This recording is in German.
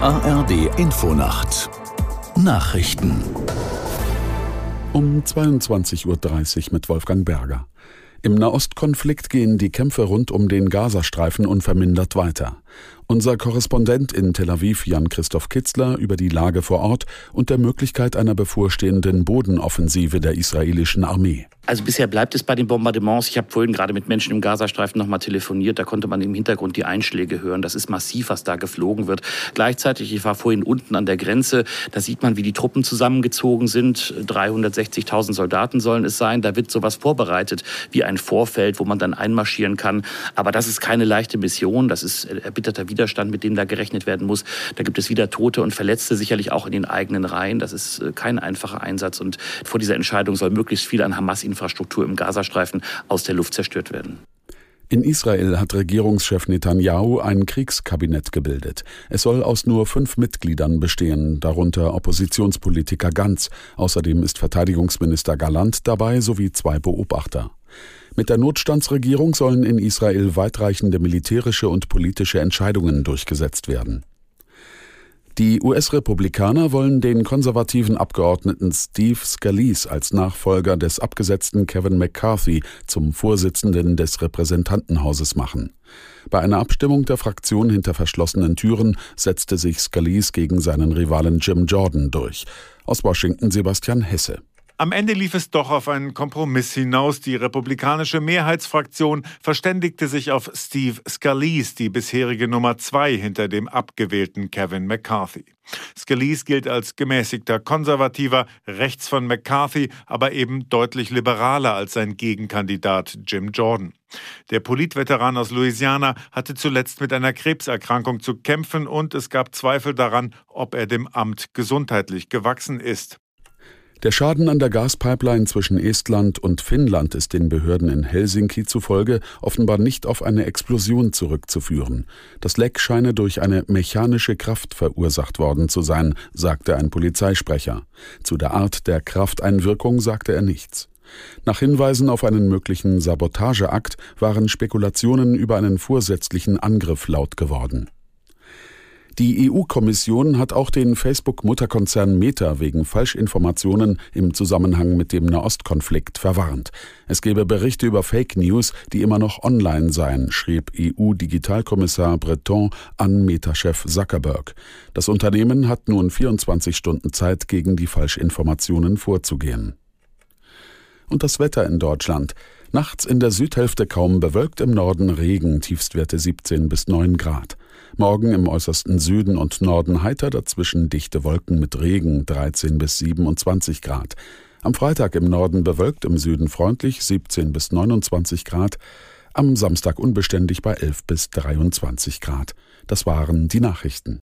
ARD Infonacht Nachrichten um 22.30 Uhr mit Wolfgang Berger. Im Nahostkonflikt gehen die Kämpfe rund um den Gazastreifen unvermindert weiter. Unser Korrespondent in Tel Aviv, Jan-Christoph Kitzler, über die Lage vor Ort und der Möglichkeit einer bevorstehenden Bodenoffensive der israelischen Armee. Also bisher bleibt es bei den Bombardements. Ich habe vorhin gerade mit Menschen im Gazastreifen noch mal telefoniert. Da konnte man im Hintergrund die Einschläge hören. Das ist massiv, was da geflogen wird. Gleichzeitig, ich war vorhin unten an der Grenze. Da sieht man, wie die Truppen zusammengezogen sind. 360.000 Soldaten sollen es sein. Da wird sowas vorbereitet wie ein Vorfeld, wo man dann einmarschieren kann. Aber das ist keine leichte Mission. Das ist erbitterter Widerstand, mit dem da gerechnet werden muss. Da gibt es wieder Tote und Verletzte, sicherlich auch in den eigenen Reihen. Das ist äh, kein einfacher Einsatz. Und vor dieser Entscheidung soll möglichst viel an Hamas Infrastruktur im Gazastreifen aus der Luft zerstört werden. In Israel hat Regierungschef Netanyahu ein Kriegskabinett gebildet. Es soll aus nur fünf Mitgliedern bestehen, darunter Oppositionspolitiker Ganz. Außerdem ist Verteidigungsminister Galant dabei sowie zwei Beobachter. Mit der Notstandsregierung sollen in Israel weitreichende militärische und politische Entscheidungen durchgesetzt werden. Die US-Republikaner wollen den konservativen Abgeordneten Steve Scalise als Nachfolger des abgesetzten Kevin McCarthy zum Vorsitzenden des Repräsentantenhauses machen. Bei einer Abstimmung der Fraktion hinter verschlossenen Türen setzte sich Scalise gegen seinen Rivalen Jim Jordan durch. Aus Washington Sebastian Hesse. Am Ende lief es doch auf einen Kompromiss hinaus. Die republikanische Mehrheitsfraktion verständigte sich auf Steve Scalise, die bisherige Nummer zwei hinter dem abgewählten Kevin McCarthy. Scalise gilt als gemäßigter Konservativer, rechts von McCarthy, aber eben deutlich liberaler als sein Gegenkandidat Jim Jordan. Der Politveteran aus Louisiana hatte zuletzt mit einer Krebserkrankung zu kämpfen und es gab Zweifel daran, ob er dem Amt gesundheitlich gewachsen ist. Der Schaden an der Gaspipeline zwischen Estland und Finnland ist den Behörden in Helsinki zufolge offenbar nicht auf eine Explosion zurückzuführen. Das Leck scheine durch eine mechanische Kraft verursacht worden zu sein, sagte ein Polizeisprecher. Zu der Art der Krafteinwirkung sagte er nichts. Nach Hinweisen auf einen möglichen Sabotageakt waren Spekulationen über einen vorsätzlichen Angriff laut geworden. Die EU-Kommission hat auch den Facebook-Mutterkonzern Meta wegen Falschinformationen im Zusammenhang mit dem Nahostkonflikt verwarnt. Es gebe Berichte über Fake News, die immer noch online seien, schrieb EU-Digitalkommissar Breton an Meta-Chef Zuckerberg. Das Unternehmen hat nun 24 Stunden Zeit, gegen die Falschinformationen vorzugehen. Und das Wetter in Deutschland. Nachts in der Südhälfte kaum bewölkt, im Norden Regen, Tiefstwerte 17 bis 9 Grad. Morgen im äußersten Süden und Norden heiter, dazwischen dichte Wolken mit Regen 13 bis 27 Grad. Am Freitag im Norden bewölkt, im Süden freundlich 17 bis 29 Grad. Am Samstag unbeständig bei 11 bis 23 Grad. Das waren die Nachrichten.